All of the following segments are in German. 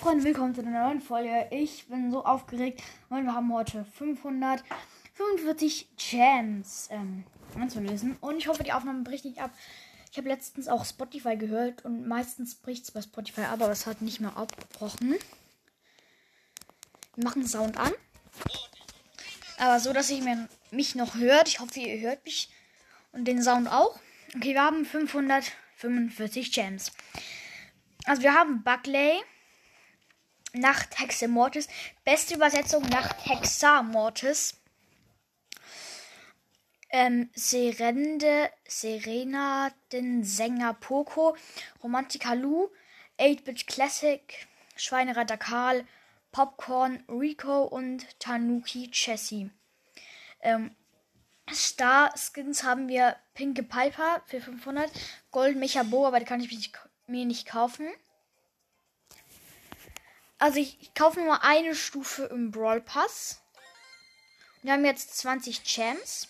Freunde, willkommen zu einer neuen Folge. Ich bin so aufgeregt und wir haben heute 545 Gems ähm, anzulösen. Und ich hoffe, die Aufnahme bricht nicht ab. Ich habe letztens auch Spotify gehört und meistens bricht es bei Spotify ab, aber es hat nicht mehr abgebrochen. Wir machen Sound an. Aber so, dass ihr mir, mich noch hört. Ich hoffe, ihr hört mich und den Sound auch. Okay, wir haben 545 Gems. Also wir haben Buckley. Nachthexe Mortis. Beste Übersetzung Nachthexa Mortis. Ähm, Serende, Serena, den Sänger Poco, Romantika Lu, 8-Bit Classic, Schweinereiter Karl, Popcorn, Rico und Tanuki Chessie. Ähm, Star Skins haben wir Pinke Piper für 500, Gold Mecha Bo, aber die kann ich mir nicht kaufen. Also ich, ich kaufe nur eine Stufe im Brawl Pass. Wir haben jetzt 20 Champs.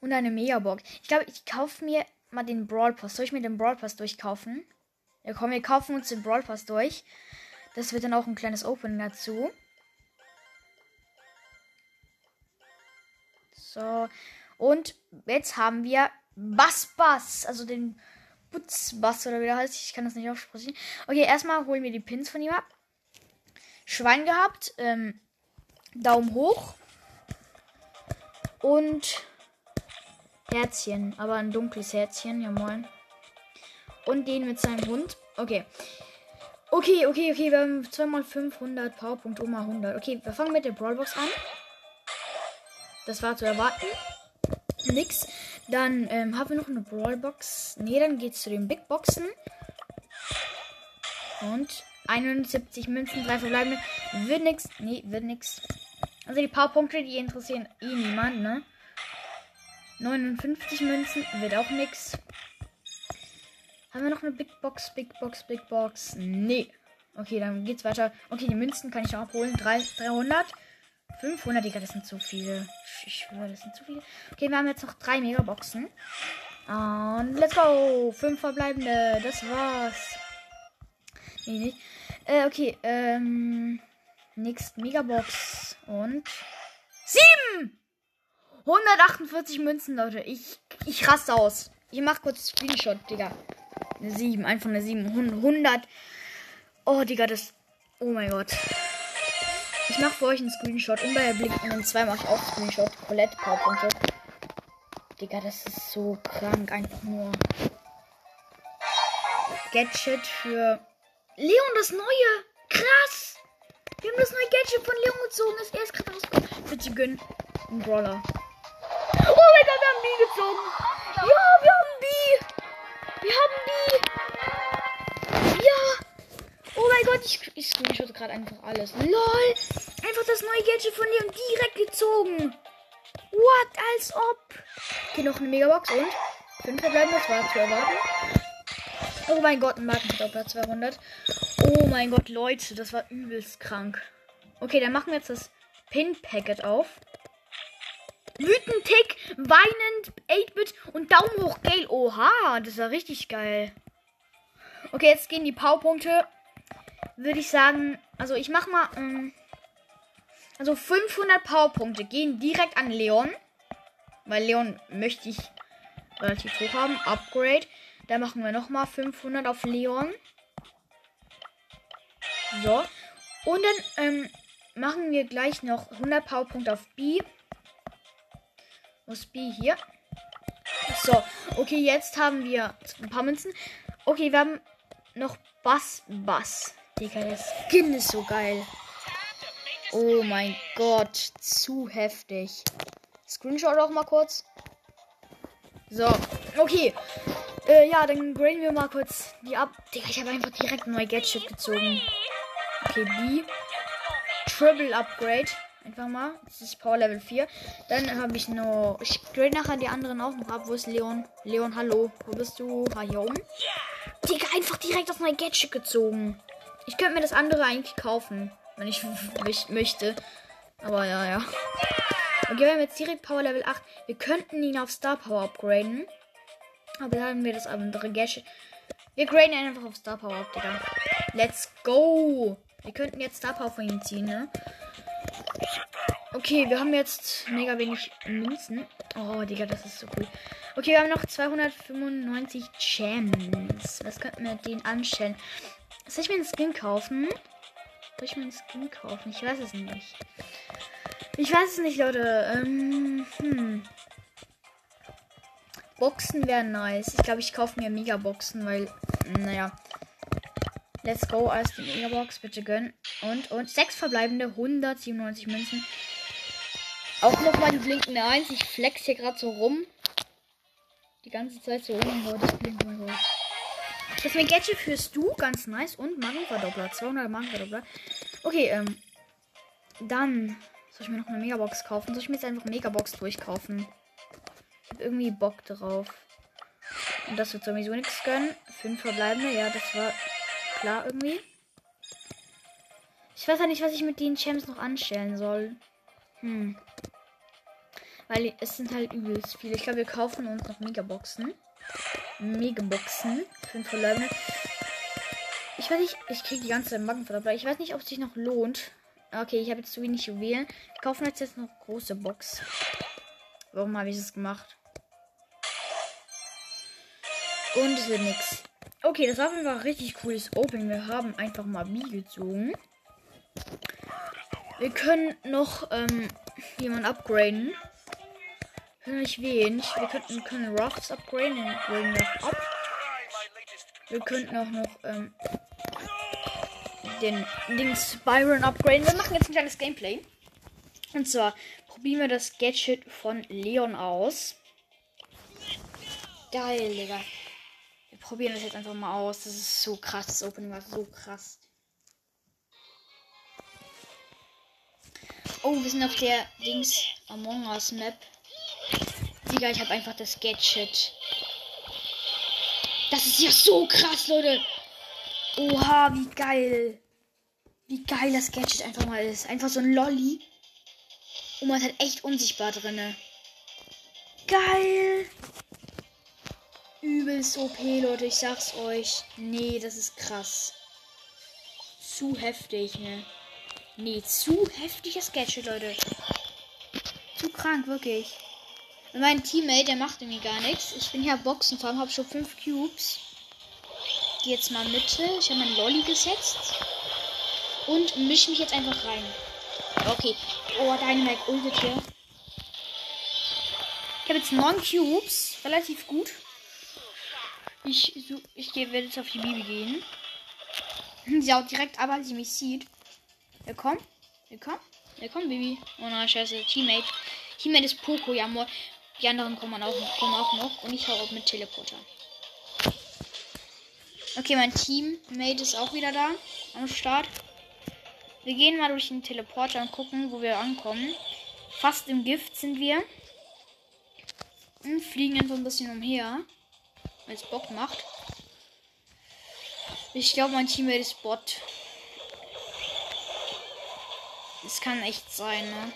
Und eine Megabox. Ich glaube, ich kaufe mir mal den Brawl Pass. Soll ich mir den Brawl Pass durchkaufen? Ja, komm, wir kaufen uns den Brawl Pass durch. Das wird dann auch ein kleines Opening dazu. So. Und jetzt haben wir Bass Bass. Also den Butzbass oder wie der heißt. Ich kann das nicht aussprechen. Okay, erstmal holen wir die Pins von ihm ab. Schwein gehabt. Ähm, Daumen hoch. Und Herzchen. Aber ein dunkles Herzchen. Ja, moin. Und den mit seinem Hund. Okay. Okay, okay, okay. Wir haben 2 mal 500 Powerpunkte, Oma 100. Okay, wir fangen mit der Brawlbox an. Das war zu erwarten. Nix. Dann ähm, haben wir noch eine Brawlbox. Ne, dann geht's zu den Big Boxen. Und 71 Münzen, drei verbleibende. Wird nix. Nee, wird nix. Also die paar Punkte, die interessieren eh niemand, ne? 59 Münzen, wird auch nix. Haben wir noch eine Big Box, Big Box, Big Box? Nee. Okay, dann geht's weiter. Okay, die Münzen kann ich noch abholen. 3, 300. 500, Digga, das sind zu viele. Ich schwöre, das sind zu viele. Okay, wir haben jetzt noch drei Megaboxen. Und let's go. Fünf verbleibende. Das war's. Nee, nicht. Äh, okay. Ähm. Next Megabox. Und. Sieben! 148 Münzen, Leute. Ich, ich raste aus. Ich mach kurz Screenshot, Digga. Eine 7. Einfach eine 7. 100. Oh, Digga, das. Oh mein Gott. Ich mache für euch einen Screenshot. Und bei Blick in den 2 mache ich auch Screenshot. Colette Powerpunkte. Digga, das ist so krank. Einfach nur. Gadget für Leon, das neue. Krass. Wir haben das neue Gadget von Leon gezogen. Das erst gerade rausgekommen. Bitte gönn. Ein Brawler. Oh mein Gott, wir haben B gezogen. Ja, wir haben B. Wir haben B. Ja. Oh mein Gott, ich, ich screenshot gerade einfach alles. LOL. Einfach das neue Gadget von Leon direkt gezogen. What? Als ob. Okay, noch eine Megabox und fünf verbleiben. Das war zu erwarten. Oh mein Gott, ein Markenverdoppler 200. Oh mein Gott, Leute, das war übelst krank. Okay, dann machen wir jetzt das Pin-Packet auf. Wütend, Tick, weinend, 8-Bit und Daumen hoch, Gale. Oha, das war richtig geil. Okay, jetzt gehen die Powerpunkte. Würde ich sagen, also ich mach mal, ähm, also 500 Powerpunkte gehen direkt an Leon. Weil Leon möchte ich relativ hoch haben. Upgrade. Da machen wir nochmal 500 auf Leon. So. Und dann ähm, machen wir gleich noch 100 Powerpunkte auf B. Ist B hier? So. Okay, jetzt haben wir ein paar Münzen. Okay, wir haben noch Bass Bass. Digga, der Skin ist so geil. Oh mein Gott, zu heftig. Screenshot auch mal kurz. So, okay. Äh, ja, dann graden wir mal kurz die ab. Digga, ich habe einfach direkt ein neues Gadget gezogen. Okay, B. Triple Upgrade. Einfach mal. Das ist Power Level 4. Dann habe ich noch. Ich grade nachher die anderen auch noch ab. Wo ist Leon? Leon, hallo. Wo bist du? Ha, hier oben. Digga, einfach direkt auf mein Gadget gezogen. Ich könnte mir das andere eigentlich kaufen. Wenn ich möchte. Aber ja, ja. Okay, wir haben jetzt direkt Power Level 8. Wir könnten ihn auf Star Power upgraden. Aber dann haben wir das andere Gadget. Wir graden ihn einfach auf Star Power up, Digga. Let's go. Wir könnten jetzt Star Power von ihm ziehen, ne? Okay, wir haben jetzt mega wenig Münzen. Oh, Digga, das ist so cool. Okay, wir haben noch 295 Gems. Was könnten wir den anstellen? Soll ich mir einen Skin kaufen? Soll ich mir einen Skin kaufen? Ich weiß es nicht. Ich weiß es nicht, Leute. Ähm, hm. Boxen wären nice. Ich glaube, ich kaufe mir Megaboxen, weil, naja. Let's go als die Megabox, bitte gönnen. Und, und sechs verbleibende, 197 Münzen. Auch nochmal die blinkende 1. Ich flex hier gerade so rum. Die ganze Zeit so rum. Oh, das blinkt mal so. Das mir Gadget führst du, ganz nice. Und Magenverdoppler, 200 Magenverdoppler. Okay, ähm. Dann soll ich mir noch eine Megabox kaufen? Soll ich mir jetzt einfach Megabox durchkaufen? Ich hab irgendwie Bock drauf. Und das wird sowieso nichts gönnen. Fünf verbleibende, ja, das war klar irgendwie. Ich weiß ja nicht, was ich mit den Champs noch anstellen soll. Hm. Weil es sind halt übelst viele. Ich glaube, wir kaufen uns noch Megaboxen. Megaboxen. Fünf verbleibende. Ich weiß nicht, ich kriege die ganze Zeit Magenverdoppler. Ich weiß nicht, ob es sich noch lohnt. Okay, ich habe jetzt zu wenig Juwelen. Wir kaufen jetzt, jetzt noch große Box. Warum habe ich das gemacht? Und es wird nichts. Okay, das war einfach richtig cooles Opening. Wir haben einfach mal B gezogen. Wir können noch ähm, jemanden upgraden. Nicht wen. Wir könnten können Ruffs upgraden. Den graden wir ab. Wir könnten auch noch ähm, den Dings Byron upgraden. Wir machen jetzt ein kleines Gameplay. Und zwar probieren wir das Gadget von Leon aus. Geil, Digga. Wir probieren das jetzt einfach mal aus. Das ist so krass. Das Opening war so krass. Oh, wir sind auf der Dings Among Us Map. Digga, ich habe einfach das Gadget. Das ist ja so krass, Leute. Oha, wie geil. Wie geil das Gadget einfach mal ist. Einfach so ein Lolly. Und man ist halt echt unsichtbar drinne. Geil. Übelst OP, Leute. Ich sag's euch. Nee, das ist krass. Zu heftig, ne? Nee, zu heftiges Gadget, Leute. Zu krank, wirklich. Und mein Teammate, der macht irgendwie gar nichts. Ich bin hier Boxenfarm, hab schon fünf Cubes. Geh jetzt mal Mitte. Ich habe meinen Lolly gesetzt. Und misch mich jetzt einfach rein. Okay. Oh, Dynamite ultet hier. Ich habe jetzt neun Cubes. Relativ gut. Ich, ich werde jetzt auf die Bibi gehen. Sie haut direkt ab, als sie mich sieht. Willkommen. Willkommen. Willkommen, Bibi. Oh nein, scheiße. Teammate. Teammate ist Poco, ja. Die anderen kommen auch, kommen auch noch. Und ich hau auch mit Teleporter. Okay, mein Teammate ist auch wieder da. Am Start. Wir gehen mal durch den Teleporter und gucken, wo wir ankommen. Fast im Gift sind wir. Und fliegen einfach ein bisschen umher. Weil es Bock macht. Ich glaube, mein Teammate ist Bot. Es kann echt sein, ne?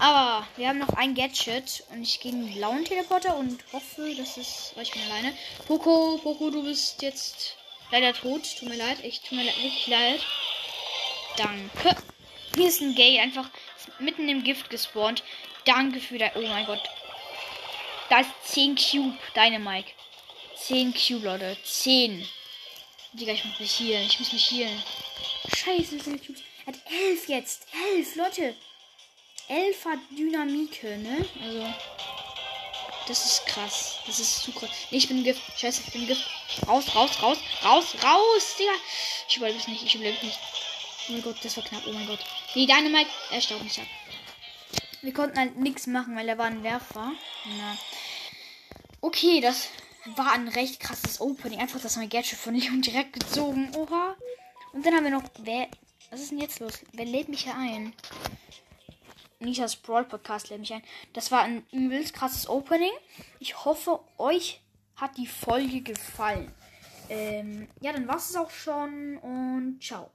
Aber wir haben noch ein Gadget und ich gehe in den blauen Teleporter und hoffe, dass es reicht mir alleine. Poco, Poco, du bist jetzt leider tot. Tut mir leid, echt tut mir leid, wirklich leid. Danke. Hier ist ein Gay, einfach mitten im Gift gespawnt. Danke für dein. Oh mein Gott. Da ist 10 Cube, deine Mike. 10 Cube, Leute. 10. Digga, ich muss mich healen. Ich muss mich healen. Scheiße, sind Cubes. Er hat 11 jetzt. 11, Leute. 11 hat Dynamike, ne? Also. Das ist krass. Das ist zu krass. Nee, ich bin Gift. Scheiße, ich bin Gift. Raus, raus, raus, raus, raus, Digga. Ich überlebe es nicht. Ich überlebe es nicht. Oh mein Gott, das war knapp. Oh mein Gott. Nee, Dynamite. Er staubt nicht ab. Wir konnten halt nichts machen, weil er war ein Werfer. Na. Okay, das war ein recht krasses Opening. Einfach das mein Gadget von Leon direkt gezogen. Oha. Und dann haben wir noch. Wer. Was ist denn jetzt los? Wer lädt mich hier ein? Nishas Brawl Podcast lädt mich ein. Das war ein übelst krasses Opening. Ich hoffe, euch hat die Folge gefallen. Ähm, ja, dann war es auch schon und ciao.